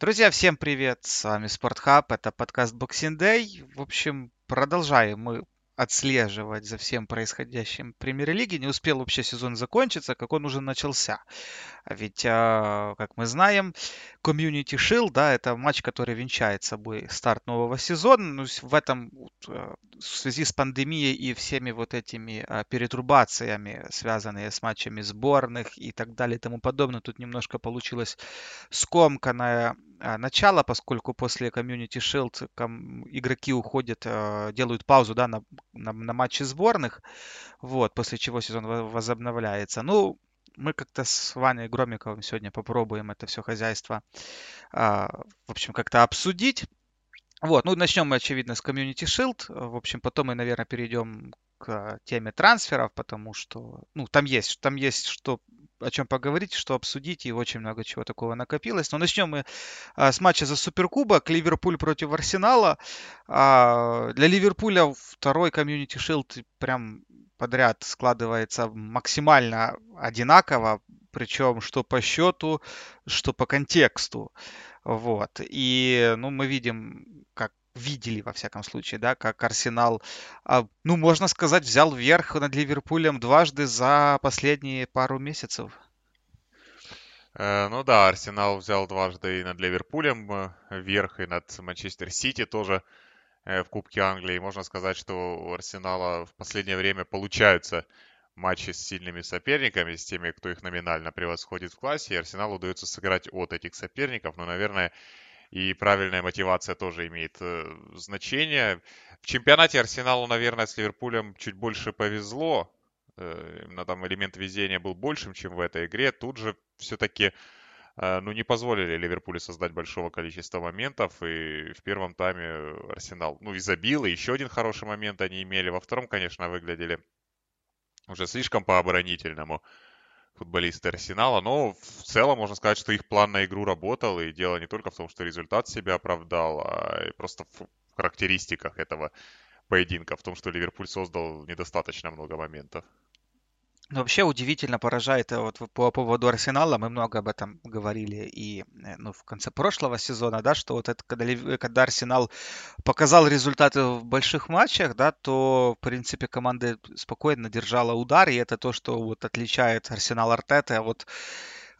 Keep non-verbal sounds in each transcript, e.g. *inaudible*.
Друзья, всем привет! С вами Спортхаб, это подкаст Boxing Day. В общем, продолжаем мы отслеживать за всем происходящим в премьер-лиге. Не успел вообще сезон закончиться, как он уже начался. А ведь, а, как мы знаем, Community Shield, да, это матч, который венчает собой старт нового сезона. Ну, в этом, а, в связи с пандемией и всеми вот этими перетрубациями, связанные с матчами сборных и так далее и тому подобное, тут немножко получилось скомканное начало, поскольку после Community Shield игроки уходят, делают паузу, да, на, на, на матчи сборных, вот, после чего сезон возобновляется. Ну, мы как-то с Ваней Громиковым сегодня попробуем это все хозяйство, а, в общем, как-то обсудить. Вот, ну, начнем мы, очевидно, с Community Shield. В общем, потом мы, наверное, перейдем к теме трансферов, потому что, ну, там есть, там есть что о чем поговорить, что обсудить, и очень много чего такого накопилось. Но начнем мы а, с матча за Суперкубок. Ливерпуль против Арсенала. А, для Ливерпуля второй комьюнити шилд прям подряд складывается максимально одинаково, причем что по счету, что по контексту. Вот. И ну, мы видим, как видели, во всяком случае, да, как Арсенал, а, ну, можно сказать, взял верх над Ливерпулем дважды за последние пару месяцев. Э, ну да, Арсенал взял дважды и над Ливерпулем э, верх, и над Манчестер Сити тоже Э, в Кубке Англии. Можно сказать, что у Арсенала в последнее время получаются матчи с сильными соперниками, с теми, кто их номинально превосходит в классе, и Арсеналу удается сыграть от этих соперников, но, наверное, и правильная мотивация тоже имеет э, значение. В чемпионате Арсеналу, наверное, с Ливерпулем чуть больше повезло, э, именно там элемент везения был большим, чем в этой игре. Тут же все-таки Э, ну, не позволили Ливерпулю создать большого количества моментов, и в первом тайме Арсенал, ну, и и еще один хороший момент они имели. Во втором, конечно, выглядели уже слишком по-оборонительному футболисты Арсенала, но в целом можно сказать, что их план на игру работал, и дело не только в том, что результат себя оправдал, а и просто в характеристиках этого поединка, в том, что Ливерпуль создал недостаточно много моментов. Вообще удивительно поражает э, вот по поводу Арсенала, мы много об этом говорили и э, ну, в конце прошлого сезона, да, что вот это, когда, когда Арсенал показал результаты в больших матчах, да, то, в принципе, команда спокойно держала удар, и это то, что вот отличает Арсенал Артета вот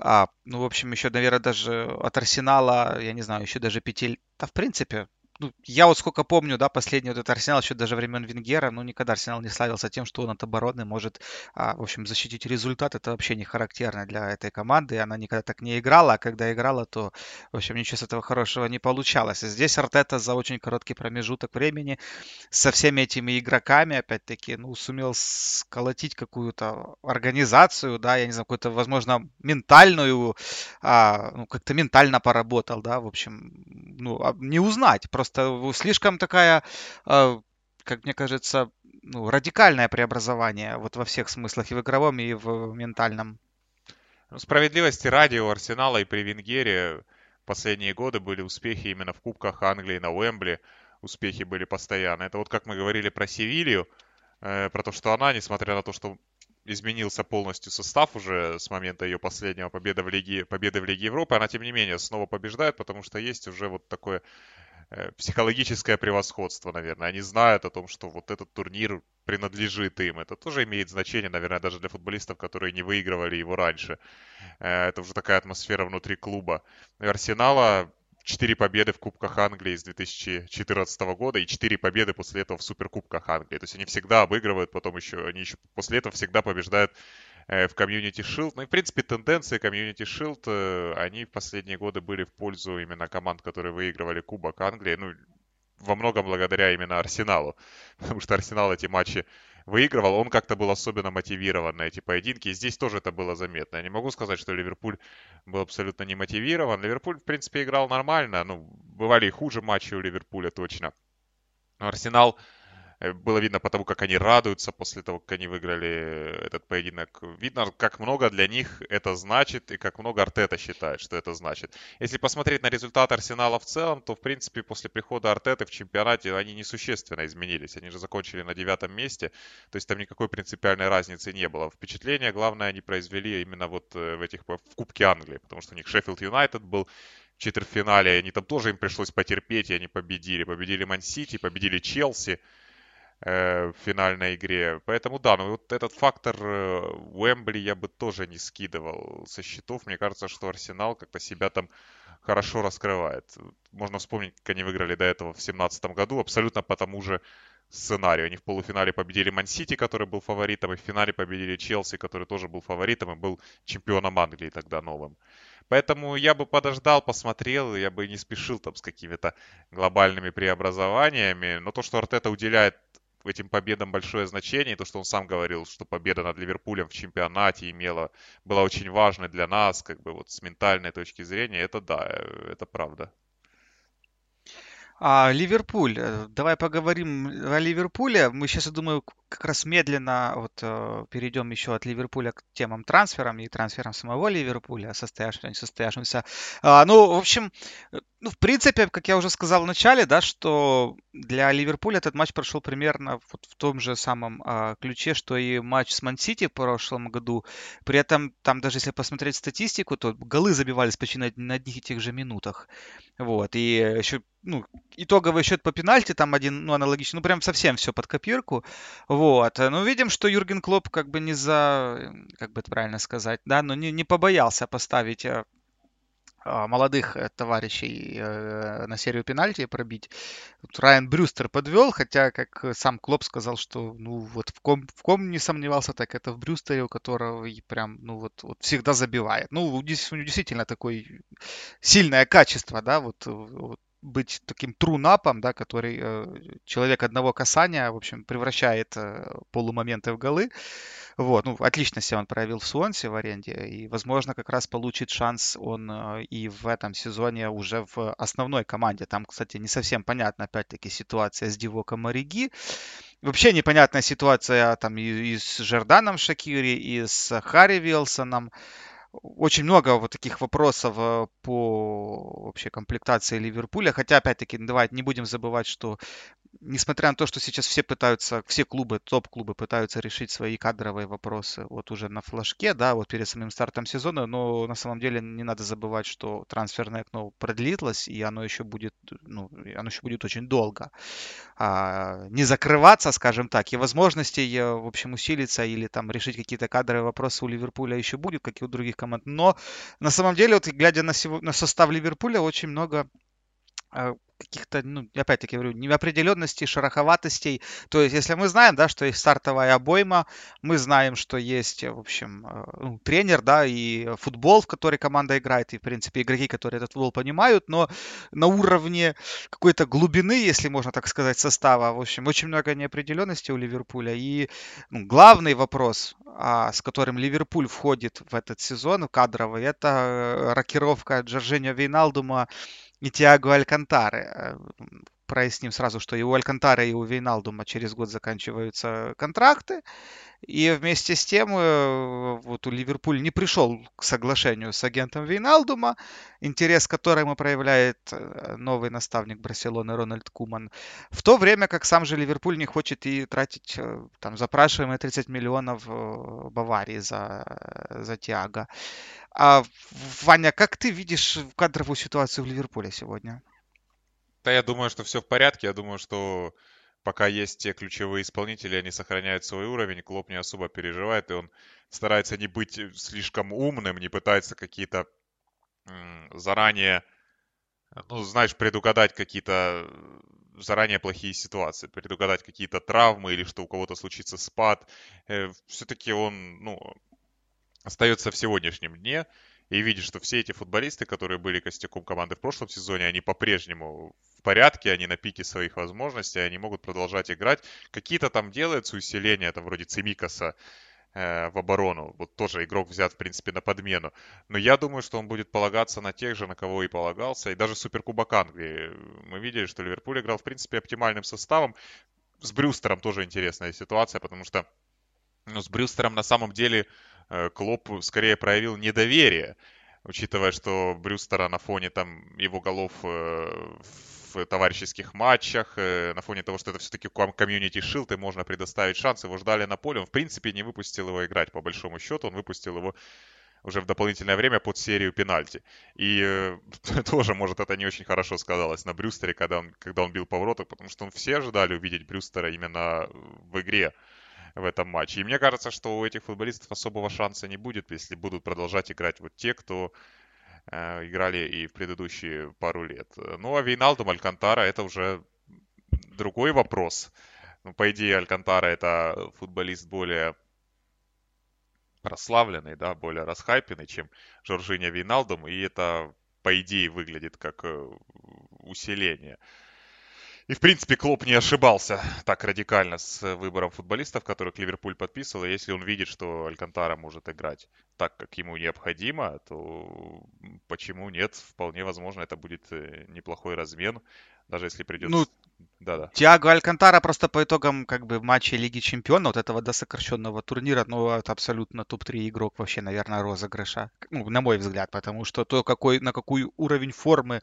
а, ну, в общем, еще, наверное, даже от Арсенала, я не знаю, еще даже пяти... Да, в принципе, ну, я вот сколько помню, да, последний вот этот Арсенал еще даже времен Венгера, ну, никогда Арсенал не славился тем, что он от обороны может, а, в общем, защитить результат. Это вообще не характерно для этой команды. Она никогда так не играла, а когда играла, то, в общем, ничего с этого хорошего не получалось. И здесь Артета за очень короткий промежуток времени со всеми этими игроками, опять-таки, ну, сумел сколотить какую-то организацию, да, я не знаю, какую-то, возможно, ментальную, а, ну, как-то ментально поработал, да, в общем, ну, а, не узнать, просто просто слишком такая, а, как мне кажется, ну, радикальное преобразование вот во всех смыслах, и в игровом, и в ментальном. Ну, справедливости ради у Арсенала и при Венгере последние годы были успехи именно в Кубках Англии на Уэмбли. Успехи были постоянно. Это вот как мы говорили про Севилью, э, про то, что она, несмотря на то, что изменился полностью состав уже с момента ее последнего победы в Лиге, победы в Лиге Европы, она тем не менее снова побеждает, потому что есть уже вот такое психологическое превосходство, наверное. Они знают о том, что вот этот турнир принадлежит им. Это тоже имеет значение, наверное, даже для футболистов, которые не выигрывали его раньше. Э, это уже такая атмосфера внутри клуба. И Арсенала 4 победы в Кубках Англии с 2014 года и 4 победы после этого в Суперкубках Англии. То есть они всегда обыгрывают, потом еще, они еще после этого всегда побеждают Э, в Community Shield. Ну и, в принципе, тенденции Community Shield, э, они в последние годы были в пользу именно команд, которые выигрывали Кубок Англии. Ну, во многом благодаря именно Арсеналу. *laughs* Потому что Арсенал эти матчи выигрывал, он как-то был особенно мотивирован на эти поединки. И здесь тоже это было заметно. Я не могу сказать, что Ливерпуль был абсолютно не мотивирован. Ливерпуль, в принципе, играл нормально. Ну, бывали и хуже матчи у Ливерпуля точно. Но Арсенал Э, было видно потому, как они радуются после того, как они выиграли этот поединок. Видно, как много для них это значит и как много Артета считает, что это значит. Если посмотреть на результат Арсенала в целом, то, в принципе, после прихода Артеты в чемпионате они несущественно изменились. Они же закончили на девятом месте, то есть там никакой принципиальной разницы не было. Впечатление, главное, они произвели именно вот э, в этих в Кубке Англии, потому что у них Шеффилд Юнайтед был, четвертьфинале, они там тоже им пришлось потерпеть, и они победили. Победили Ман-Сити, победили Челси э, в финальной игре. Поэтому да, ну вот этот фактор э, Уэмбли я бы тоже не скидывал со счетов. Мне кажется, что Арсенал как-то себя там хорошо раскрывает. Можно вспомнить, как они выиграли до этого в 2017 году, абсолютно по тому же сценарию. Они в полуфинале победили Ман-Сити, который был фаворитом, и в финале победили Челси, который тоже был фаворитом и был чемпионом Англии тогда новым. Поэтому я бы подождал, посмотрел, я бы не спешил там с какими-то глобальными преобразованиями. Но то, что Артета уделяет этим победам большое значение, то, что он сам говорил, что победа над Ливерпулем в чемпионате имела, была очень важной для нас, как бы вот с ментальной точки зрения, это да, это правда. А, Ливерпуль. Э, давай поговорим о Ливерпуле. Мы сейчас, я думаю, как раз медленно вот э, перейдем еще от Ливерпуля к темам трансферам и трансферам самого Ливерпуля, состоявшимся, не состоявшимся. А, ну, в общем, э, ну, в принципе, как я уже сказал в начале, да, что для Ливерпуля этот матч прошел примерно вот в том же самом а, ключе, что и матч с Ман-Сити в прошлом году. При этом, там даже если посмотреть статистику, то голы забивались почти на, на одних и тех же минутах. Вот, и еще ну, итоговый счет по пенальти там один, ну, аналогичный, ну, прям совсем все под копирку. Вот. Ну, видим, что Юрген Клоп как бы не за, как бы это правильно сказать, да, но не, не побоялся поставить э, молодых э, товарищей э, на серию пенальти пробить. Тут Райан Брюстер подвел, хотя, как сам Клоп сказал, что ну вот в ком, в ком не сомневался, так это в Брюстере, у которого прям ну вот, вот всегда забивает. Ну, у него действительно такое сильное качество, да, вот, вот быть таким трунапом, да, который э, человек одного касания, в общем, превращает э, полумоменты в голы. Вот, ну, отлично себя он проявил в Суонсе в аренде, и, возможно, как раз получит шанс он э, и в этом сезоне уже в основной команде. Там, кстати, не совсем понятна, опять-таки, ситуация с Дивоком Ориги. Вообще непонятная ситуация там и, и с Жерданом Шакири, и с Харри Вилсоном очень много вот таких вопросов э, по вообще комплектации Ливерпуля. Хотя, опять-таки, давайте не будем забывать, что несмотря на то, что сейчас все пытаются, все клубы, топ-клубы пытаются решить свои кадровые вопросы вот уже на флажке, да, вот перед самым стартом сезона, но на самом деле не надо забывать, что трансферное окно продлилось, и оно еще будет, ну, оно еще будет очень долго а, не закрываться, скажем так, и возможностей, э, в общем, усилиться или там решить какие-то кадровые вопросы у Ливерпуля еще будет, как и у других команд, но на самом деле, вот глядя на, сего, на состав Ливерпуля, очень много каких-то, ну, опять-таки говорю, неопределенностей, шероховатостей. То есть, если мы знаем, да, что есть стартовая обойма, мы знаем, что есть, в общем, э, ну, тренер, да, и футбол, в который команда играет, и, в принципе, игроки, которые этот футбол понимают, но на уровне какой-то глубины, если можно так сказать, состава, в общем, очень много неопределенности у Ливерпуля. И ну, главный вопрос, а, с которым Ливерпуль входит в этот сезон кадровый, это э, рокировка Джорджинио Вейналдума и Тиаго Алькантары. Э, проясним сразу, что и у Алькантара, и у Вейналдума через год заканчиваются контракты. И вместе с тем э, вот у Ливерпуль не пришел к соглашению с агентом Вейналдума, интерес к которому проявляет э, новый наставник Барселоны Рональд Куман. В то время как сам же Ливерпуль не хочет и тратить там запрашиваемые 30 миллионов Баварии за, за Тиаго. А, Ваня, как ты видишь кадровую ситуацию в Ливерпуле сегодня? Да, я думаю, что все в порядке. Я думаю, что пока есть те ключевые исполнители, они сохраняют свой уровень, Клоп не особо переживает, и он старается не быть слишком умным, не пытается какие-то заранее, ну, знаешь, предугадать какие-то заранее плохие ситуации, предугадать какие-то травмы или что у кого-то случится спад. Э, Все-таки он, ну, остается в сегодняшнем дне и видит, что все эти футболисты, которые были костяком команды в прошлом сезоне, они по-прежнему в порядке, они на пике своих возможностей, они могут продолжать играть. Какие-то там делаются усиления, там вроде Цимикаса э, в оборону. Вот тоже игрок взят, в принципе, на подмену. Но я думаю, что он будет полагаться на тех же, на кого и полагался. И даже Суперкубок Англии. Мы видели, что Ливерпуль играл, в принципе, оптимальным составом. С Брюстером тоже интересная ситуация, потому что ну, с Брюстером на самом деле Э, Клоп скорее проявил недоверие, учитывая, что Брюстера на фоне там его голов э, в товарищеских матчах, э, на фоне того, что это все-таки комьюнити шилд, и можно предоставить шанс, его ждали на поле, он в принципе не выпустил его играть, по большому счету, он выпустил его уже в дополнительное время под серию пенальти. И э, *laughs* тоже, может, это не очень хорошо сказалось на Брюстере, когда он, когда он бил повороток, потому что он все ожидали увидеть Брюстера именно в игре в этом матче. И мне кажется, что у этих футболистов особого шанса не будет, если будут продолжать играть вот те, кто играли и в предыдущие пару лет. Ну, а Вейналдум, Алькантара, это уже другой вопрос. Ну, по идее, Алькантара это футболист более прославленный, да, более расхайпенный, чем Жоржиня Вейналдум, и это, по идее, выглядит как э, усиление. И, в принципе, Клоп не ошибался так радикально с выбором футболистов, которых Ливерпуль подписывал. И если он видит, что Алькантара может играть так, как ему необходимо, то почему нет? Вполне возможно, это будет э, неплохой размен даже если придется... Ну, да-да. Тиаго Алькантара просто по итогам как бы матча Лиги Чемпионов, вот этого досокращенного турнира, ну, это абсолютно топ-3 игрок вообще, наверное, розыгрыша. Ну, на мой взгляд, потому что то, какой, на какой уровень формы,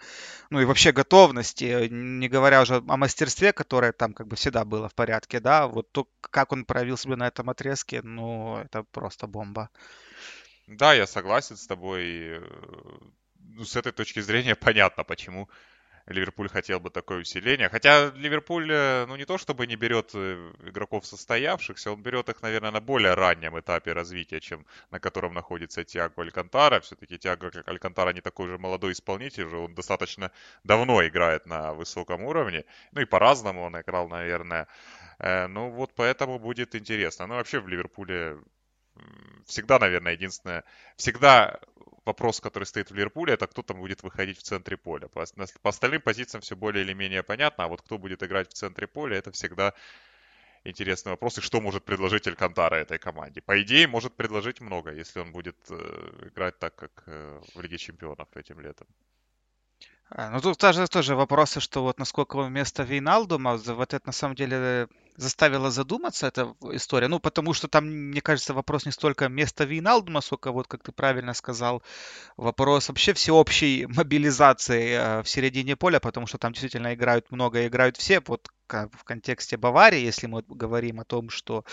ну и вообще готовности, не говоря уже о мастерстве, которое там как бы всегда было в порядке, да, вот то, как он проявил себя на этом отрезке, ну, это просто бомба. Да, я согласен с тобой. Ну, с этой точки зрения *laughs* понятно, почему Ливерпуль хотел бы такое усиление. Хотя Ливерпуль, э, ну не то чтобы не берет э, игроков состоявшихся, он берет их, наверное, на более раннем этапе развития, чем на котором находится Тиаго Алькантара. Все-таки Тиаго Алькантара не такой же молодой исполнитель, уже он достаточно давно играет на высоком уровне. Ну и по-разному он играл, наверное. Э, ну вот поэтому будет интересно. Ну вообще в Ливерпуле всегда, наверное, единственное, всегда вопрос, который стоит в Ливерпуле, это кто там будет выходить в центре поля. По, по остальным позициям все более или менее понятно, а вот кто будет играть в центре поля, это всегда интересный вопрос. И что может предложить Алькантара этой команде? По идее, может предложить много, если он будет э, играть так, как э, в Лиге Чемпионов этим летом. А, ну тут тоже, тоже вопросы, что вот насколько место Вейналдума, вот это на самом деле заставило задуматься эта история. Ну, потому что там, мне кажется, вопрос не столько места Вейналдума, сколько, вот как ты правильно сказал, вопрос вообще всеобщей мобилизации э, в середине поля, потому что там действительно играют много, играют все. Вот в контексте Баварии, если мы говорим о том, что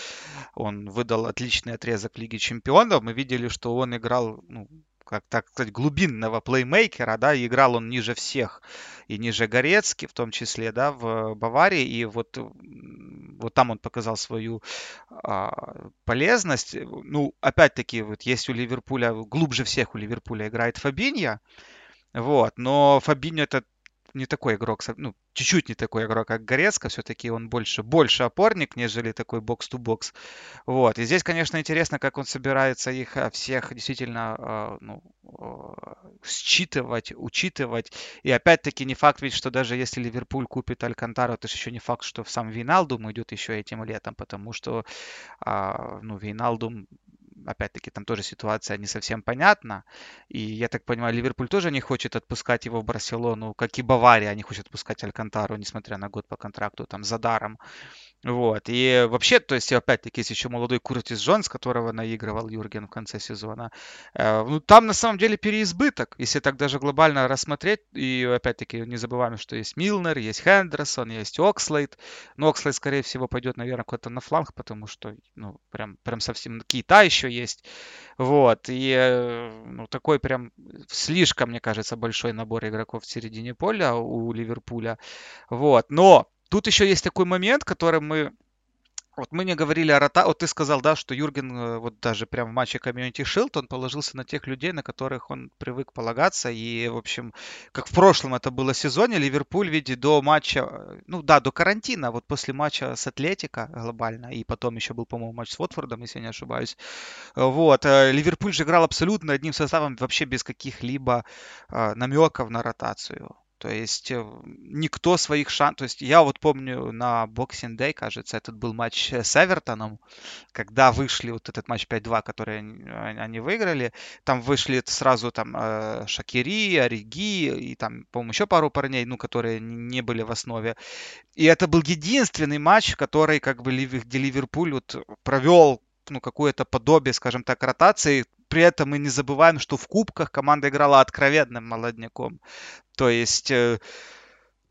он выдал отличный отрезок Лиги Чемпионов, мы видели, что он играл ну, как так сказать, глубинного плеймейкера, да, играл он ниже всех, и ниже Горецки, в том числе, да, в Баварии, и вот, вот там он показал свою а, полезность. Ну, опять-таки, вот есть у Ливерпуля, глубже всех у Ливерпуля играет Фабинья, вот, но Фабиньо это не такой игрок, ну, чуть-чуть не такой игрок, как Горецко, все-таки он больше, больше опорник, нежели такой бокс-то-бокс. Вот, и здесь, конечно, интересно, как он собирается их а, всех действительно а, ну, а, считывать, учитывать. И опять-таки не факт ведь, что даже если Ливерпуль купит Алькантару, это же еще не факт, что в сам Виналдум идет еще этим летом, потому что ну, Виналдум опять-таки, там тоже ситуация не совсем понятна. И я так понимаю, Ливерпуль тоже не хочет отпускать его в Барселону, как и Бавария не хочет отпускать Алькантару, несмотря на год по контракту, там, за даром. Вот. И вообще, то есть, опять-таки, есть еще молодой Куртис Джонс, которого наигрывал Юрген в конце сезона. Э, ну, там, на самом деле, переизбыток, если так даже глобально рассмотреть. И, опять-таки, не забываем, что есть Милнер, есть Хендерсон, есть Окслейд. Но Окслейд, скорее всего, пойдет, наверное, куда-то на фланг, потому что, ну, прям, прям совсем Кита еще есть. Вот. И, э, ну, такой прям слишком, мне кажется, большой набор игроков в середине поля у Ливерпуля. Вот. Но Тут еще есть такой момент, который мы вот мы не говорили о рота... Вот ты сказал, да, что Юрген э, вот даже прямо в матче Community Shield он положился на тех людей, на которых он привык полагаться. И, в общем, как в прошлом это было сезоне, Ливерпуль, видит до матча, э, ну да, до карантина, вот после матча с Атлетика глобально, и потом еще был, по-моему, матч с Уотфордом, если я не ошибаюсь. Вот, э, Ливерпуль же играл абсолютно одним составом, вообще без каких-либо намеков на ротацию. То есть э, никто своих шансов... То есть я вот помню на Boxing Day, кажется, этот был матч с Эвертоном, когда вышли вот этот матч 5-2, который они выиграли. Там вышли сразу там э, Шакири, Ориги и там, по-моему, еще пару парней, ну, которые не были в основе. И это был единственный матч, который как бы где Ливерпуль вот провел ну, какое-то подобие, скажем так, ротации, при этом мы не забываем, что в кубках команда играла откровенным молодняком. То есть, э,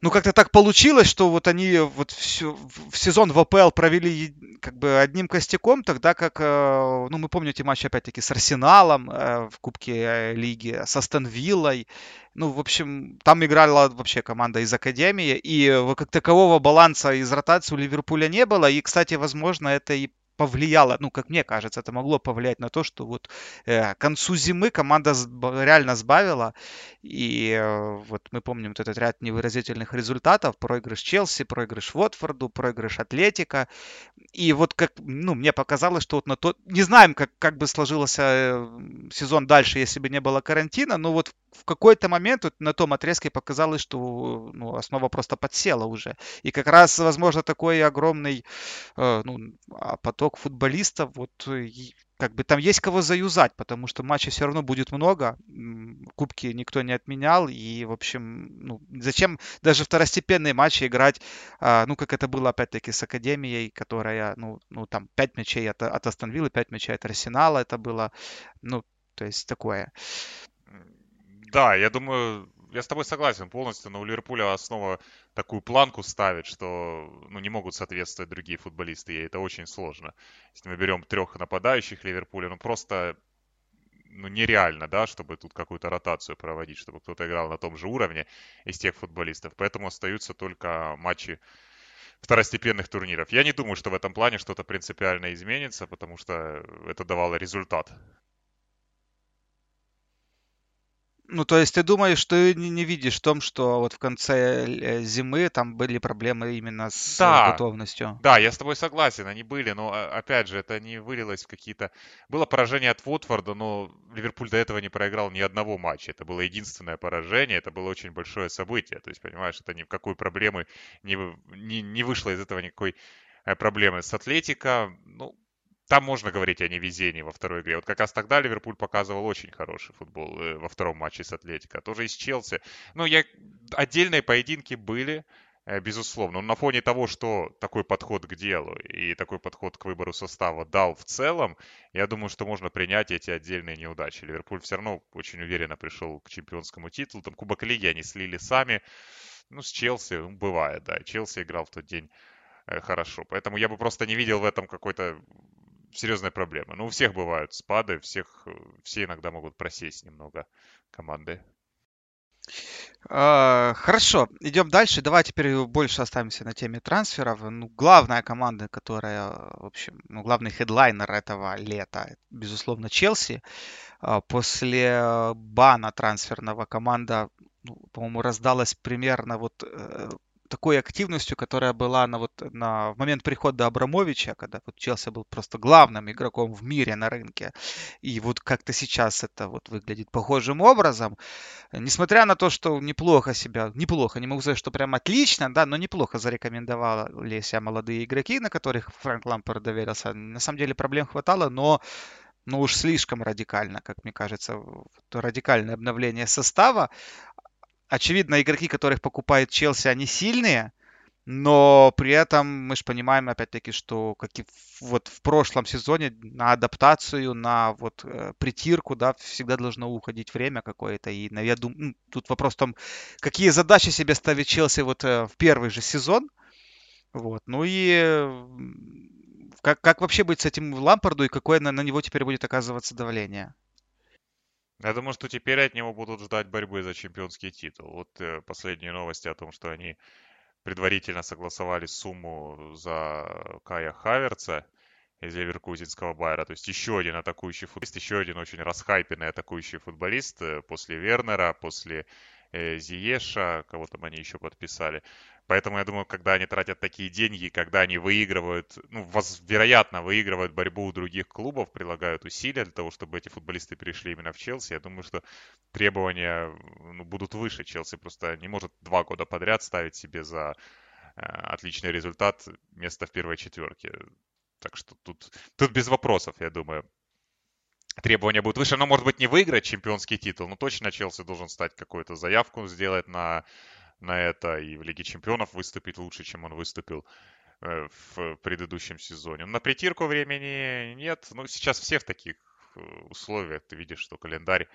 ну, как-то так получилось, что вот они вот всю, в сезон в АПЛ провели как бы одним костяком, тогда как, э, ну, мы помните матч, опять-таки, с Арсеналом э, в Кубке Лиги, с Астон Виллой. Ну, в общем, там играла вообще команда из Академии, и как такового баланса из ротации у Ливерпуля не было. И, кстати, возможно, это и повлияло, ну, как мне кажется, это могло повлиять на то, что вот э, к концу зимы команда реально сбавила. И э, вот мы помним вот этот ряд невыразительных результатов. Проигрыш Челси, проигрыш Уотфорду, проигрыш Атлетика. И вот как, ну, мне показалось, что вот на то... Не знаем, как, как бы сложился э, сезон дальше, если бы не было карантина, но вот в какой-то момент вот на том отрезке показалось, что ну, основа просто подсела уже. И как раз, возможно, такой огромный э, ну, а поток футболистов, вот как бы там есть кого заюзать, потому что матчей все равно будет много, кубки никто не отменял, и, в общем, ну, зачем даже второстепенные матчи играть, а, ну, как это было, опять-таки, с Академией, которая, ну, ну там, 5 мячей от, от Астон Виллы, 5 мячей от Арсенала, это было, ну, то есть такое. Да, я думаю, я с тобой согласен полностью, но у Ливерпуля основа такую планку ставит, что ну, не могут соответствовать другие футболисты, и это очень сложно. Если мы берем трех нападающих Ливерпуля, ну просто ну, нереально, да, чтобы тут какую-то ротацию проводить, чтобы кто-то играл на том же уровне из тех футболистов. Поэтому остаются только матчи второстепенных турниров. Я не думаю, что в этом плане что-то принципиально изменится, потому что это давало результат. Ну, то есть ты думаешь, что ты не, не видишь в том, что вот в конце э, зимы там были проблемы именно с да, готовностью? Да, я с тобой согласен, они были, но а, опять же, это не вылилось в какие-то... Было поражение от Уотфорда, но Ливерпуль до этого не проиграл ни одного матча. Это было единственное поражение, это было очень большое событие. То есть, понимаешь, это ни в какой проблемы не, не, не вышло из этого никакой э, проблемы. С Атлетика, ну, там можно говорить о невезении во второй игре. Вот как раз тогда Ливерпуль показывал очень хороший футбол э, во втором матче с Атлетико. Тоже из Челси. Ну, я... отдельные поединки были, э, безусловно. Но на фоне того, что такой подход к делу и такой подход к выбору состава дал в целом, я думаю, что можно принять эти отдельные неудачи. Ливерпуль все равно очень уверенно пришел к чемпионскому титулу. Там Кубок Лиги они слили сами. Ну, с Челси, ну, бывает, да. Челси играл в тот день э, хорошо. Поэтому я бы просто не видел в этом какой-то серьезная проблема. Ну, у всех бывают спады, всех, э, все иногда могут просесть немного команды. Uh, хорошо, идем дальше. Давай теперь больше оставимся на теме трансферов. Ну, главная команда, которая, в общем, ну, главный хедлайнер этого лета, безусловно, Челси. Uh, после бана трансферного команда, ну, по-моему, раздалась примерно вот uh, такой активностью, которая была на, вот, на, в момент прихода Абрамовича, когда вот Челси был просто главным игроком в мире на рынке. И вот как-то сейчас это вот выглядит похожим образом. Несмотря на то, что неплохо себя, неплохо, не могу сказать, что прям отлично, да, но неплохо зарекомендовали себя молодые игроки, на которых Фрэнк Лампер доверился. На самом деле проблем хватало, но ну уж слишком радикально, как мне кажется, радикальное обновление состава очевидно, игроки, которых покупает Челси, они сильные, но при этом мы же понимаем, опять-таки, что как и вот в прошлом сезоне на адаптацию, на вот э, притирку, да, всегда должно уходить время какое-то. И, я думаю, ну, тут вопрос в том, какие задачи себе ставит Челси вот э, в первый же сезон. Вот. Ну и как, как вообще быть с этим Лампарду и какое на, на него теперь будет оказываться давление? Я думаю, что теперь от него будут ждать борьбы за чемпионский титул. Вот э, последние новости о том, что они предварительно согласовали сумму за Кая Хаверца из Ливеркузинского Байера. То есть еще один атакующий футболист, еще один очень расхайпенный атакующий футболист э, после Вернера, после э, Зиеша, кого там они еще подписали. Поэтому я думаю, когда они тратят такие деньги, когда они выигрывают, ну, воз, вероятно, выигрывают борьбу у других клубов, прилагают усилия для того, чтобы эти футболисты перешли именно в Челси, я думаю, что требования ну, будут выше. Челси просто не может два года подряд ставить себе за э, отличный результат место в первой четверке. Так что тут, тут без вопросов, я думаю. Требования будут выше, но, может быть, не выиграть чемпионский титул, но точно Челси должен стать какую-то заявку сделать на на это и в Лиге Чемпионов выступить лучше, чем он выступил э, в предыдущем сезоне. На притирку времени нет. Ну, сейчас все в таких э, условиях. Ты видишь, что календарь,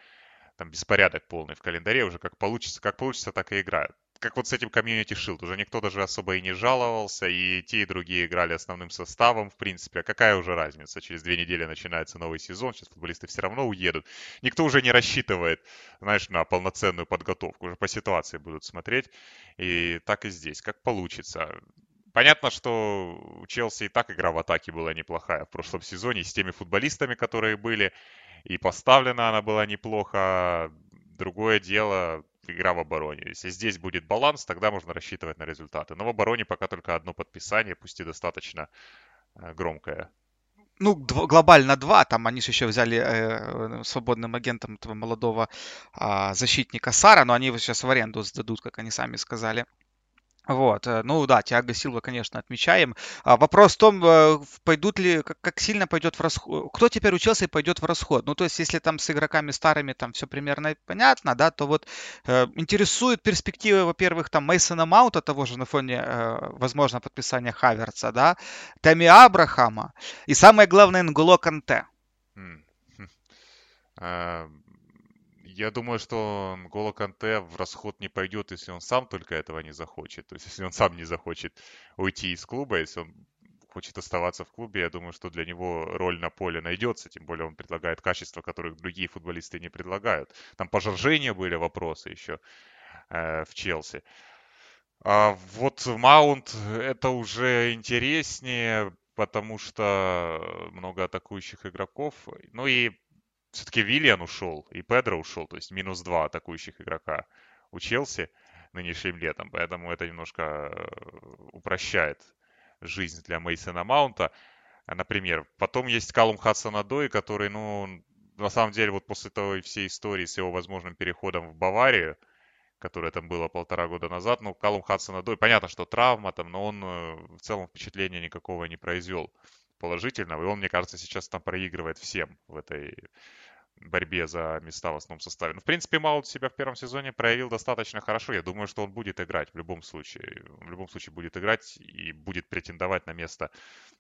там беспорядок полный в календаре. Уже как получится, как получится, так и играют. Как вот с этим комьюнити Shield. Уже никто даже особо и не жаловался, и те, и другие играли основным составом, в принципе. А какая уже разница? Через две недели начинается новый сезон, сейчас футболисты все равно уедут. Никто уже не рассчитывает, знаешь, на полноценную подготовку. Уже по ситуации будут смотреть. И так и здесь, как получится. Понятно, что у Челси и так игра в атаке была неплохая в прошлом сезоне, с теми футболистами, которые были, и поставлена она была неплохо. Другое дело, игра в обороне. Если здесь будет баланс, тогда можно рассчитывать на результаты. Но в обороне пока только одно подписание, пусть и достаточно э, громкое. Ну, дв- глобально два. Там они же еще взяли э, свободным агентом этого молодого э, защитника Сара, но они его сейчас в аренду сдадут, как они сами сказали. Вот, э, ну да, Тиаго Силва, конечно, отмечаем. А вопрос в том, э, пойдут ли, как, сильно пойдет в расход, кто теперь учился и пойдет в расход. Ну, то есть, если там с игроками старыми там все примерно понятно, да, то вот э, интересуют перспективы, во-первых, там Мейсона Маунта, того же на фоне, возможно, подписания Хаверца, да, Тами Абрахама и самое главное, Нголо Канте. Я думаю, что Голо Канте в расход не пойдет, если он сам только этого не захочет. То есть, если он сам не захочет уйти из клуба, если он хочет оставаться в клубе, я думаю, что для него роль на поле найдется, тем более он предлагает качества, которых другие футболисты не предлагают. Там по Жоржению были вопросы еще э, в Челси. А вот Маунт это уже интереснее, потому что много атакующих игроков. Ну и все-таки Виллиан ушел и Педро ушел, то есть минус два атакующих игрока у Челси нынешним летом, поэтому это немножко э, упрощает жизнь для Мейсона Маунта. Например, потом есть Калум Хадсон Адой, который, ну, на самом деле, вот после той всей истории с его возможным переходом в Баварию, которая там было полтора года назад, ну, Калум Хадсон Адой, понятно, что травма там, но он э, в целом впечатления никакого не произвел положительного. И он, мне кажется, сейчас там проигрывает всем в этой борьбе за места в основном составе. Ну, в принципе, Маунт себя в первом сезоне проявил достаточно хорошо. Я думаю, что он будет играть в любом случае. В любом случае будет играть и будет претендовать на место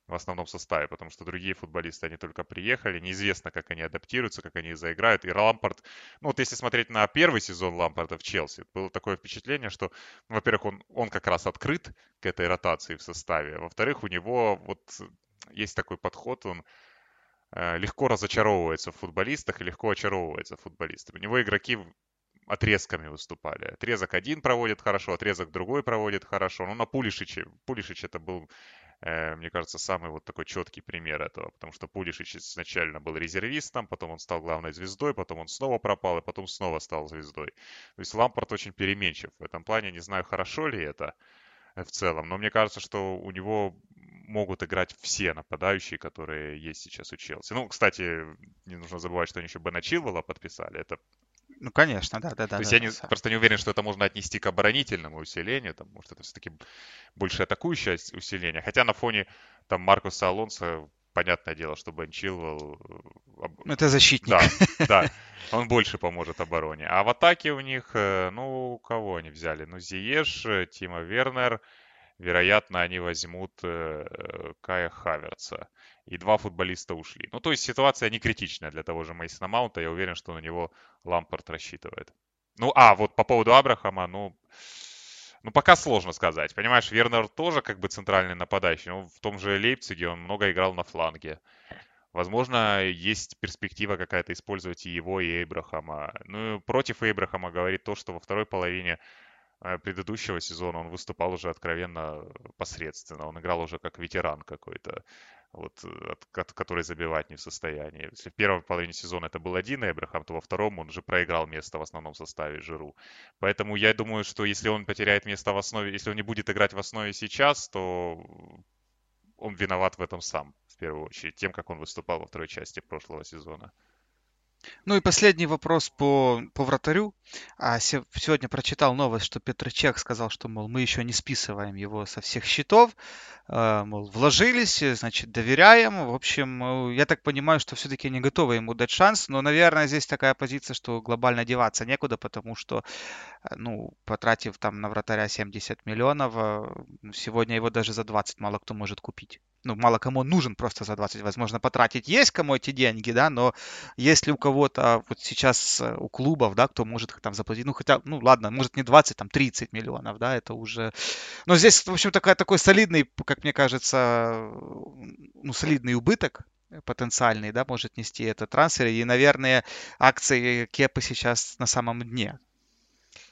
в основном составе, потому что другие футболисты, они только приехали. Неизвестно, как они адаптируются, как они заиграют. И Лампард, ну вот если смотреть на первый сезон Лампарда в Челси, было такое впечатление, что, во-первых, он, он как раз открыт к этой ротации в составе. Во-вторых, у него вот есть такой подход, он Э, легко разочаровывается в футболистах и легко очаровывается футболистами. У него игроки отрезками выступали. Отрезок один проводит хорошо, отрезок другой проводит хорошо. Ну, на Пулишиче, Пулишич это был, э, мне кажется, самый вот такой четкий пример этого, потому что Пулишич изначально был резервистом, потом он стал главной звездой, потом он снова пропал, и потом снова стал звездой. То есть Лампорт очень переменчив в этом плане. Не знаю, хорошо ли это в целом, но мне кажется, что у него могут играть все нападающие, которые есть сейчас у Челси. Ну, кстати, не нужно забывать, что они еще Бена Чилвелла подписали. Это ну, конечно, да, да, да. То есть да, я не, просто не уверен, что это можно отнести к оборонительному усилению, там, может, это все-таки больше атакующее усиление. Хотя на фоне там Маркуса Алонса, понятное дело, что Бен Чилвелл... Э, ну, это защитник. Да, да, *laughs* он больше поможет обороне. А в атаке у них, э, ну, кого они взяли? Ну, Зиеш, э, Тима Вернер, вероятно, они возьмут э, Кая Хаверца. И два футболиста ушли. Ну, то есть ситуация не критичная для того же Мейсона Маунта. Я уверен, что на него Лампорт рассчитывает. Ну, а, вот по поводу Абрахама, ну, ну, пока сложно сказать. Понимаешь, Вернер тоже как бы центральный нападающий. Ну, в том же Лейпциге он много играл на фланге. Возможно, есть перспектива какая-то использовать и его, и Эйбрахама. Ну, против Эйбрахама говорит то, что во второй половине предыдущего сезона он выступал уже откровенно посредственно. Он играл уже как ветеран какой-то, вот, э, от, который забивать не в состоянии. Если в первой половине сезона это был один Эбрахам, то во втором он уже проиграл место в основном составе Жиру. Поэтому я думаю, что если он потеряет место в основе, если он не будет играть в основе сейчас, то он виноват в этом сам, в первую очередь, тем, как он выступал во второй части прошлого сезона. Ну и последний вопрос по, по вратарю. А, сегодня прочитал новость, что Петр Чех сказал, что, мол, мы еще не списываем его со всех счетов. А, мол, вложились, значит, доверяем. В общем, э, я так понимаю, что все-таки не готовы ему дать шанс. Но, наверное, здесь такая позиция, что глобально деваться некуда, потому что, э, ну, потратив там на вратаря 70 миллионов, э, сегодня его даже за 20 мало кто может купить. ну, мало кому нужен просто за 20, возможно, потратить есть кому эти деньги, да, но если у кого-то вот сейчас э, у клубов, да, кто может там заплатить, ну, хотя, ну, ладно, может не 20, там 30 миллионов, да, это уже... Но здесь, в общем, такая, такой солидный, как мне кажется, ну, солидный убыток потенциальный, да, может нести этот трансфер. И, наверное, акции Кепы сейчас на самом дне.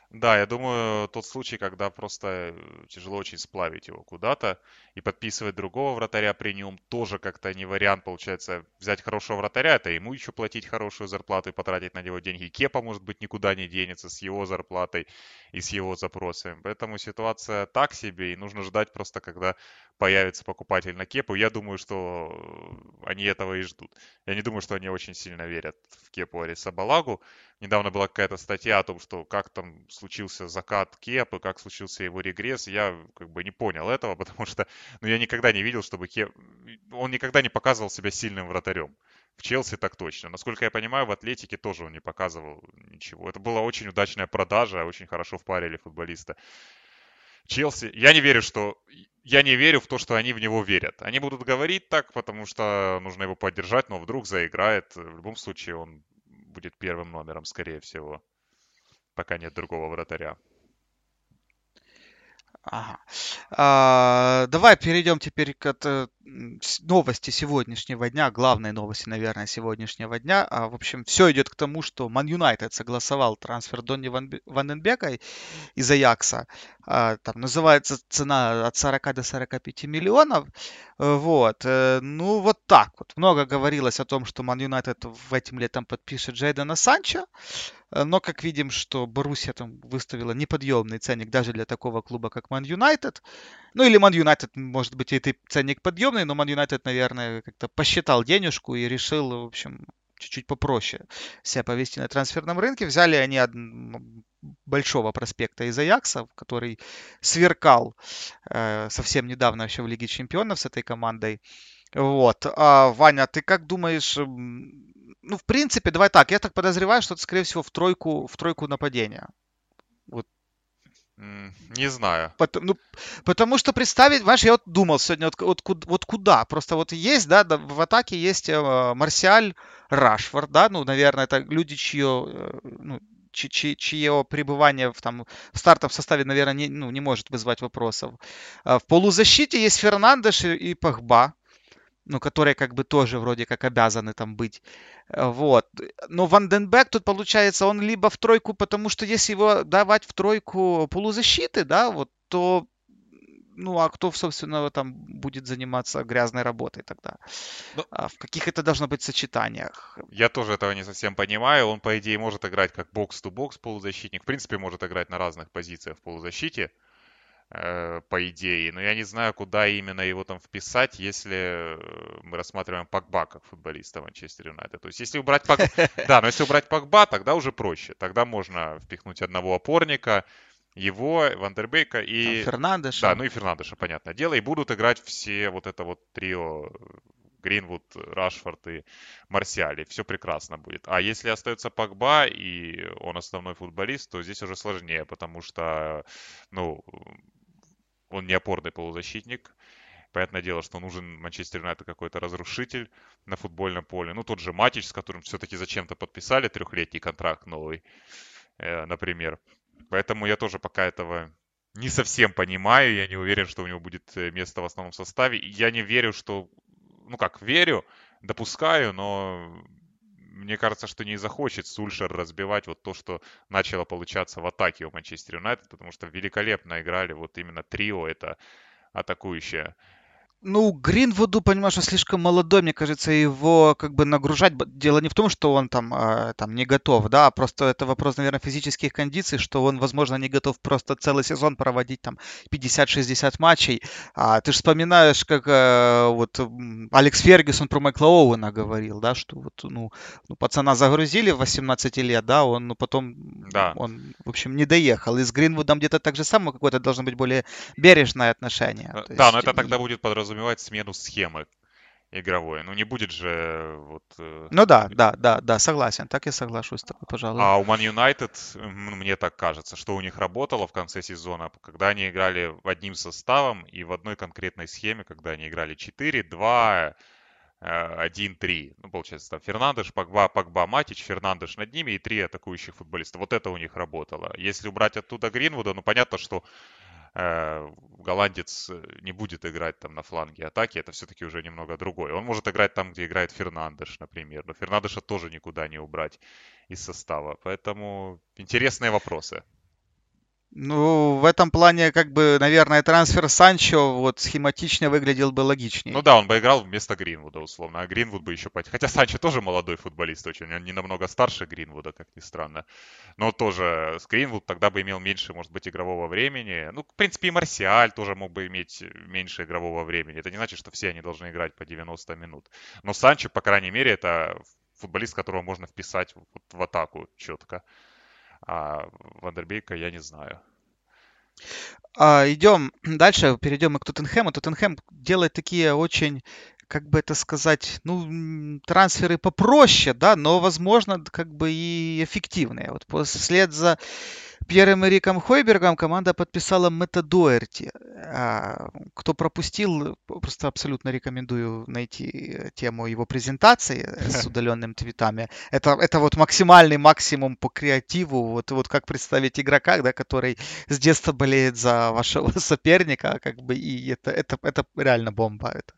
Да, я думаю, тот случай, когда просто э, тяжело очень сплавить его куда-то и подписывать другого вратаря при нем, тоже как-то не вариант, получается, взять хорошего вратаря, это ему еще платить хорошую зарплату и потратить на него деньги. Кепа, может быть, никуда не денется с его зарплатой и с его запросами. Поэтому ситуация так себе, и нужно ждать просто, когда появится покупатель на Кепу. Я думаю, что они этого и ждут. Я не думаю, что они очень сильно верят в Кепу Ариса Балагу. Недавно была какая-то статья о том, что как там случился закат Кепы, как случился его регресс. Я как бы не понял этого, *laughs* потому что ну, я никогда не видел, чтобы Кеп... Он никогда не показывал себя сильным вратарем. В Челси так точно. Насколько я понимаю, в Атлетике тоже он не показывал ничего. Это была очень удачная продажа, очень хорошо впарили футболиста. Челси, я не верю, что... Я не верю в то, что они в него верят. Они будут говорить так, потому что нужно его поддержать, но вдруг заиграет. В любом случае он будет первым номером, скорее всего, пока нет другого вратаря. Ага. А, давай перейдем теперь к это, новости сегодняшнего дня, главной новости, наверное, сегодняшнего дня. А, в общем, все идет к тому, что Ман Юнайтед согласовал трансфер Донни Ван, из Аякса. А, там называется цена от 40 до 45 миллионов. Вот. Э, ну, вот так вот. Много говорилось о том, что Ман Юнайтед в этим летом подпишет Джейдена Санчо. Э, но, как видим, что Боруссия там выставила неподъемный ценник даже для такого клуба, как Ман Юнайтед. Ну, или Ман Юнайтед, может быть, и ценник подъемный, но Ман Юнайтед, наверное, как-то посчитал денежку и решил, в общем, чуть-чуть попроще себя повести на трансферном рынке. Взяли они од... большого проспекта из Аякса, который сверкал э, совсем недавно еще в Лиге Чемпионов с этой командой. Вот. А, Ваня, ты как думаешь, ну, в принципе, давай так, я так подозреваю, что это, скорее всего, в тройку, в тройку нападения. Вот. Не знаю. Потому, ну, потому что представить, знаешь, я вот думал сегодня, вот, вот, вот куда? Просто вот есть, да, в атаке есть э, Марсиаль, Рашфорд, да, ну, наверное, это люди, чье, э, ну, чье, чье пребывание в, там, в стартовом составе, наверное, не, ну, не может вызвать вопросов. А в полузащите есть Фернандеш и, и Пахба ну, которые как бы тоже вроде как обязаны там быть. Э, вот. Но Ванденбек тут получается, он либо в тройку, потому что если его давать в тройку полузащиты, да, вот, то ну, а кто, собственно, там будет заниматься грязной работой тогда? Ну, а в каких это должно быть сочетаниях? Я тоже этого не совсем понимаю. Он, по идее, может играть как бокс-то-бокс полузащитник. В принципе, может играть на разных позициях в полузащите. Э, по идее. Но я не знаю, куда именно его там вписать, если э, мы рассматриваем Пакба как футболиста Манчестер Юнайтед. То есть если убрать Пак... *laughs* Да, но если убрать Пакба, тогда уже проще. Тогда можно впихнуть одного опорника, его, Вандербейка и... Фернандеша. Да, ну и Фернандеша, понятное дело. И будут играть все вот это вот трио Гринвуд, Рашфорд и Марсиаль. Все прекрасно будет. А если остается Погба и он основной футболист, то здесь уже сложнее, потому что, ну, он не опорный полузащитник. Понятное дело, что нужен Манчестер Юнайтед какой-то разрушитель на футбольном поле. Ну, тот же Матич, с которым все-таки зачем-то подписали трехлетний контракт новый, э, например. Поэтому я тоже пока этого не совсем понимаю. Я не уверен, что у него будет э, место в основном составе. Я не верю, что... Ну как, верю, допускаю, но мне кажется, что не захочет Сульшер разбивать вот то, что начало получаться в атаке у Манчестер Юнайтед, потому что великолепно играли вот именно трио, это атакующее. Ну, Гринвуду, понимаешь, он слишком молодой, мне кажется, его как бы нагружать. Дело не в том, что он там, э, там не готов, да, а просто это вопрос, наверное, физических кондиций, что он, возможно, не готов просто целый сезон проводить там 50-60 матчей. А ты же вспоминаешь, как э, вот Алекс Фергюсон про Майкла Оуэна говорил, да, что вот, ну, ну пацана загрузили в 18 лет, да, он, ну, потом, да. он, в общем, не доехал. И с Гринвудом где-то так же самое какое-то должно быть более бережное отношение. Да, есть, но это тогда будет подразумевать подразумевать смену схемы. игровой. Ну, не будет же вот... Э, ну да, да, да, да, согласен. Так я соглашусь с тобой, пожалуй. А у Man United, мне так кажется, что у них работало в конце сезона, когда они играли одним составом и в одной конкретной схеме, когда они играли 4, 2, 1-3. Ну, получается, там Фернандеш, Погба, Погба, Матич, Фернандеш над ними и три атакующих футболиста. Вот это у них работало. Если убрать оттуда Гринвуда, ну, понятно, что Э, голландец э, не будет играть там на фланге атаки, это все-таки уже немного другое. Он может играть там, где играет Фернандеш, например, но Фернандеша тоже никуда не убрать из состава. Поэтому интересные вопросы. Ну, в этом плане, как бы, наверное, трансфер Санчо вот схематично выглядел бы логичнее. Ну да, он бы играл вместо Гринвуда, условно. А Гринвуд бы еще... Хотя Санчо тоже молодой футболист очень. Он не намного старше Гринвуда, как ни странно. Но тоже с Гринвуд тогда бы имел меньше, может быть, игрового времени. Ну, в принципе, и Марсиаль тоже мог бы иметь меньше игрового времени. Это не значит, что все они должны играть по 90 минут. Но Санчо, по крайней мере, это футболист, которого можно вписать в атаку четко. А Вандербейка я не знаю. А, идем дальше, перейдем мы к Тоттенхэму. Тоттенхэм делает такие очень как бы это сказать, ну, трансферы попроще, да, но, возможно, как бы и эффективные. Вот вслед за Пьером Эриком Хойбергом команда подписала Мэтта Доэрти. А, кто пропустил, просто абсолютно рекомендую найти тему его презентации *laughs* с удаленными твитами. Это, это вот максимальный максимум по креативу. Вот, вот как представить игрока, да, который с детства болеет за вашего *laughs* соперника, как бы, и это, это, это реально бомба. Это.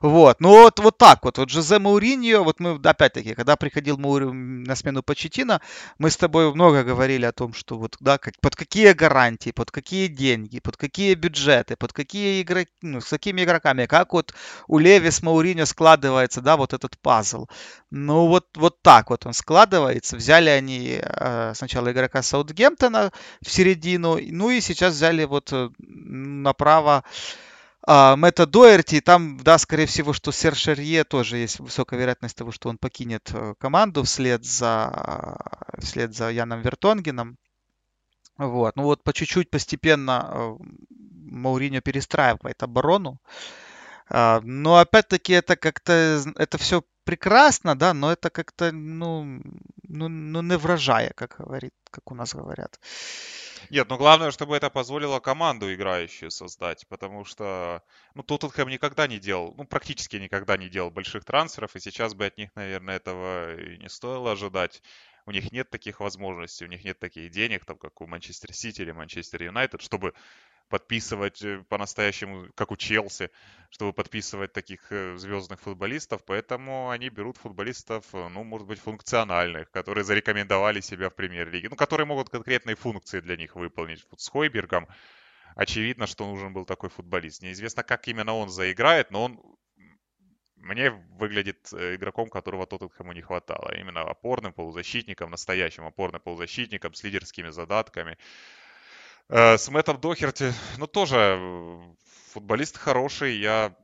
Вот, ну вот, вот так вот. Вот Жозе Мауриньо, вот мы, опять-таки, когда приходил Маури на смену Почетина, мы с тобой много говорили о том, что вот да, как, под какие гарантии, под какие деньги, под какие бюджеты, под какие игроки, ну, с какими игроками, как вот у Леви с Мауриньо складывается, да, вот этот пазл. Ну, вот, вот так вот он складывается. Взяли они э, сначала игрока Саутгемптона в середину, ну и сейчас взяли вот э, направо а, Мэтта Дуэрти, там, да, скорее всего, что Серж Шерье тоже есть высокая вероятность того, что он покинет э, команду вслед за, вслед за Яном Вертонгеном. Вот. Ну вот по чуть-чуть постепенно э, Мауриньо перестраивает оборону. А, но опять-таки это как-то, это все прекрасно, да, но это как-то, ну, ну, ну не вражая, как говорит, как у нас говорят. Нет, ну главное, чтобы это позволило команду играющую создать, потому что, ну, Тоттенхэм никогда не делал, ну, практически никогда не делал больших трансферов, и сейчас бы от них, наверное, этого и не стоило ожидать у них нет таких возможностей, у них нет таких денег, там, как у Манчестер Сити или Манчестер Юнайтед, чтобы подписывать э, по-настоящему, как у Челси, чтобы подписывать таких э, звездных футболистов, поэтому они берут футболистов, э, ну, может быть, функциональных, которые зарекомендовали себя в премьер-лиге, ну, которые могут конкретные функции для них выполнить. Вот с Хойбергом очевидно, что нужен был такой футболист. Неизвестно, как именно он заиграет, но он мне выглядит э, игроком, которого Тоттенхэму не хватало. Именно опорным полузащитником, настоящим опорным полузащитником с лидерскими задатками. Э, с Мэттом Дохерти, ну, тоже э, футболист хороший. Я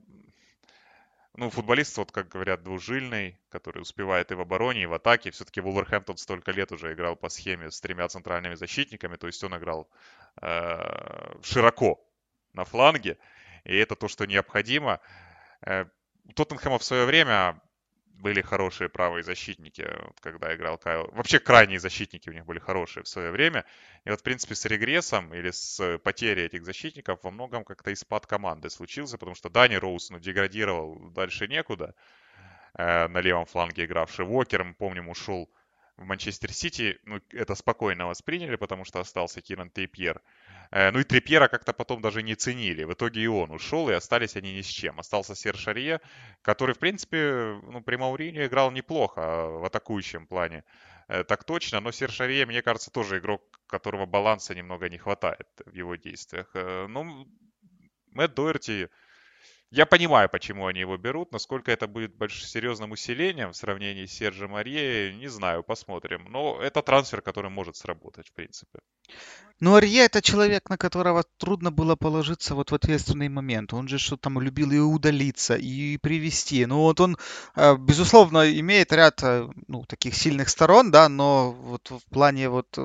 ну, футболист, вот как говорят, двужильный, который успевает и в обороне, и в атаке. Все-таки Вулверхэмптон столько лет уже играл по схеме с тремя центральными защитниками, то есть он играл э, широко на фланге, и это то, что необходимо. У Тоттенхэма в свое время были хорошие правые защитники, когда играл Кайл. Вообще крайние защитники у них были хорошие в свое время. И вот, в принципе, с регрессом или с потерей этих защитников во многом как-то и спад команды случился, потому что Дани Роуз ну, деградировал дальше некуда. Э, на левом фланге игравший Уокер, мы помним, ушел в Манчестер Сити. Ну, это спокойно восприняли, потому что остался Киран Трипьер. Э, ну и Трипьера как-то потом даже не ценили. В итоге и он ушел, и остались они ни с чем. Остался Серж Арье, который, в принципе, ну, при Мауриньо играл неплохо в атакующем плане. Э, так точно, но Серж Арье, мне кажется, тоже игрок, которого баланса немного не хватает в его действиях. Э, ну, Мэтт Дуэрти я понимаю, почему они его берут. Насколько это будет больш... серьезным усилением в сравнении с Сержем Арье, не знаю, посмотрим. Но это трансфер, который может сработать, в принципе. Ну, Арье это человек, на которого трудно было положиться вот в ответственный момент. Он же что там любил и удалиться, и привести. Ну, вот он, э, безусловно, имеет ряд э, ну, таких сильных сторон, да, но вот в плане вот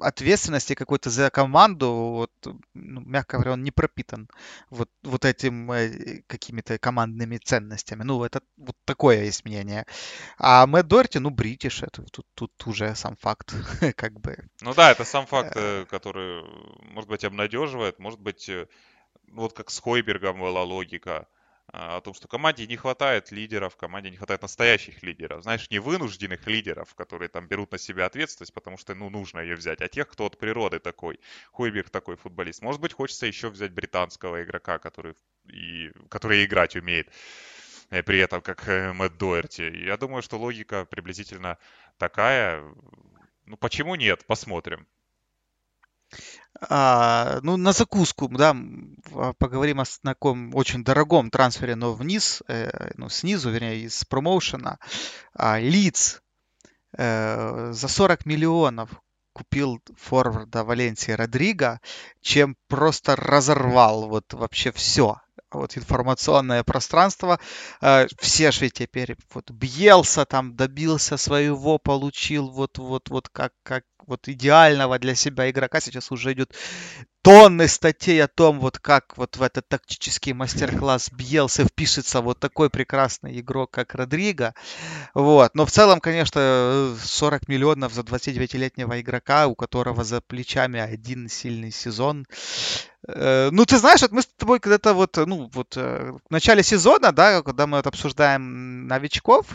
ответственности какой-то за команду, вот, ну, мягко говоря, он не пропитан вот, вот этим э, какими-то командными ценностями. Ну, это вот такое есть мнение. А Мэтт Дорти, ну, бритиш, это тут, тут уже сам факт, *laughs* как бы. Ну да, это сам факт, э, который, может быть, обнадеживает, может быть, э, вот как с Хойбергом была логика о том, что команде не хватает лидеров, команде не хватает настоящих лидеров, знаешь, не вынужденных лидеров, которые там берут на себя ответственность, потому что, ну, нужно ее взять, а тех, кто от природы такой, Хойберг такой футболист. Может быть, хочется еще взять британского игрока, который, и, который играть умеет э, при этом как э, Мэтт Дуэрти. Я думаю, что логика приблизительно такая. Ну, почему нет? Посмотрим. А, ну, на закуску, да, поговорим о таком очень дорогом трансфере, но вниз, э, ну, снизу, вернее, из промоушена. А, Лиц э, за 40 миллионов купил форварда Валенсии Родриго, чем просто разорвал вот вообще все вот информационное пространство. Э, все же теперь вот Бьелса там добился своего, получил вот вот вот как как вот идеального для себя игрока. Сейчас уже идет тонны статей о том, вот как вот в этот тактический мастер-класс Бьелсы впишется вот такой прекрасный игрок, как Родриго. Вот. Но в целом, конечно, 40 миллионов за 29-летнего игрока, у которого за плечами один сильный сезон. Э, ну, ты знаешь, вот мы с тобой когда-то вот, ну, вот э, в начале сезона, да, когда мы вот обсуждаем новичков,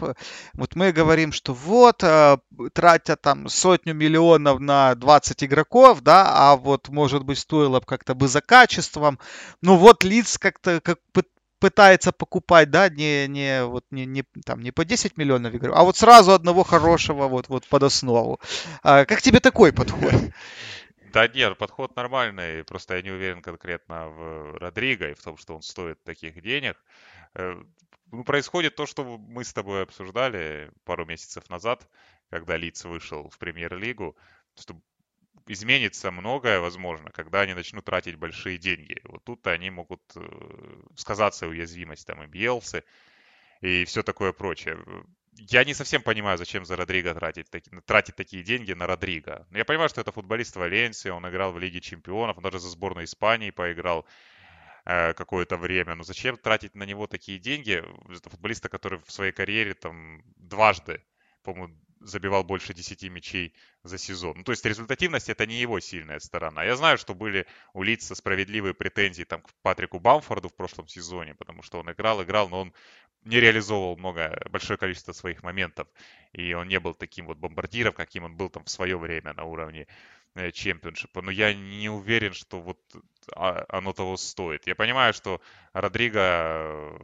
вот мы говорим, что вот, э, тратя там сотню миллионов на 20 игроков, да, а вот, может быть, стоило бы как-то бы за качеством. Ну, вот лиц как-то как пытается покупать, да, не, не, вот, не, не, там, не по 10 миллионов игр, а вот сразу одного хорошего вот, вот под основу. А, как тебе такой подход? *laughs* Да нет, подход нормальный, просто я не уверен конкретно в Родриго и в том, что он стоит таких денег. Э, ну, происходит то, что мы с тобой обсуждали пару месяцев назад, когда Лиц вышел в премьер-лигу, что изменится многое, возможно, когда они начнут тратить большие деньги. Вот тут они могут э, сказаться уязвимость там и Бьелсы, и все такое прочее я не совсем понимаю, зачем за Родриго тратить, тратить такие деньги на Родриго. Я понимаю, что это футболист Валенсии, он играл в Лиге Чемпионов, он даже за сборную Испании поиграл э, какое-то время. Но зачем тратить на него такие деньги? Это футболиста, который в своей карьере там дважды, по-моему, забивал больше 10 мячей за сезон. Ну, то есть результативность это не его сильная сторона. Я знаю, что были у Лица справедливые претензии там, к Патрику Бамфорду в прошлом сезоне, потому что он играл, играл, но он не реализовывал много, большое количество своих моментов. И он не был таким вот бомбардиром, каким он был там в свое время на уровне Э, чемпионшипа, но я не уверен, что вот а, оно того стоит. Я понимаю, что Родриго э,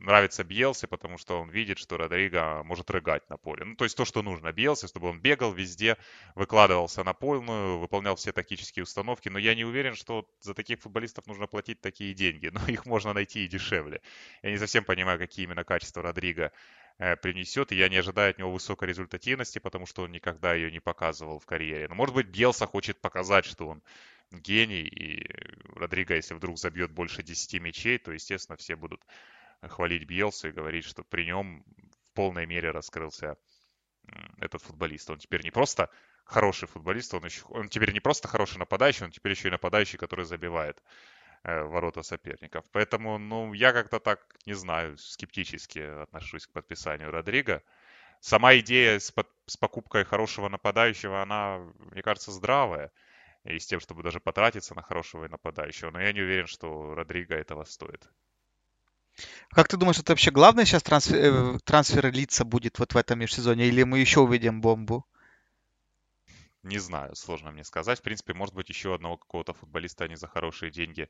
нравится Бьелсе, потому что он видит, что Родриго может рыгать на поле. Ну, то есть то, что нужно Бьелсе, чтобы он бегал везде, выкладывался на полную, выполнял все тактические установки, но я не уверен, что за таких футболистов нужно платить такие деньги, *laughs* но их можно найти и дешевле. Я не совсем понимаю, какие именно качества Родриго Э, принесет, и я не ожидаю от него высокой результативности, потому что он никогда ее не показывал в карьере. Но, может быть, Бьелса хочет показать, что он гений, и Родриго, если вдруг забьет больше 10 мячей, то, естественно, все будут хвалить Бьелсу и говорить, что при нем в полной мере раскрылся этот футболист. Он теперь не просто хороший футболист, он, еще, он теперь не просто хороший нападающий, он теперь еще и нападающий, который забивает. Э, ворота соперников. Поэтому, ну, я как-то так, не знаю, скептически отношусь к подписанию Родриго. Сама идея с, под, с покупкой хорошего нападающего, она, мне кажется, здравая. И с тем, чтобы даже потратиться на хорошего нападающего. Но я не уверен, что Родриго этого стоит. Как ты думаешь, это вообще главный сейчас трансфер, э, трансфер лица будет вот в этом межсезоне? Или мы еще увидим бомбу? Не знаю, сложно мне сказать. В принципе, может быть, еще одного какого-то футболиста они за хорошие деньги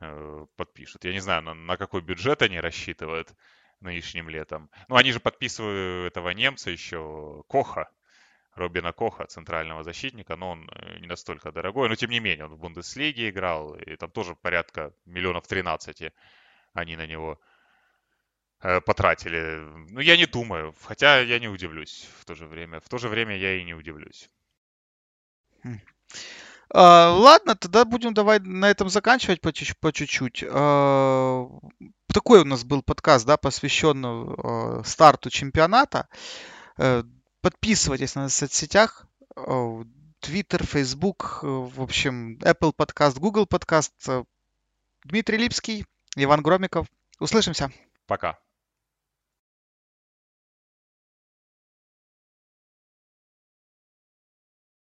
э, подпишут. Я не знаю, на, на какой бюджет они рассчитывают нынешним летом. Ну, они же подписывают этого немца еще, Коха, Робина Коха, центрального защитника, но он э, не настолько дорогой. Но, тем не менее, он в Бундеслиге играл, и там тоже порядка миллионов 13 они на него э, потратили. Ну, я не думаю, хотя я не удивлюсь в то же время. В то же время я и не удивлюсь. А, ладно, тогда будем давай на этом заканчивать по, чуть-чуть. А, такой у нас был подкаст, да, посвященный а, старту чемпионата. А, подписывайтесь на нас в соцсетях. Twitter, Facebook, э, в общем, Apple подкаст, Google подкаст. Дмитрий Липский, Иван Громиков. Услышимся. Пока.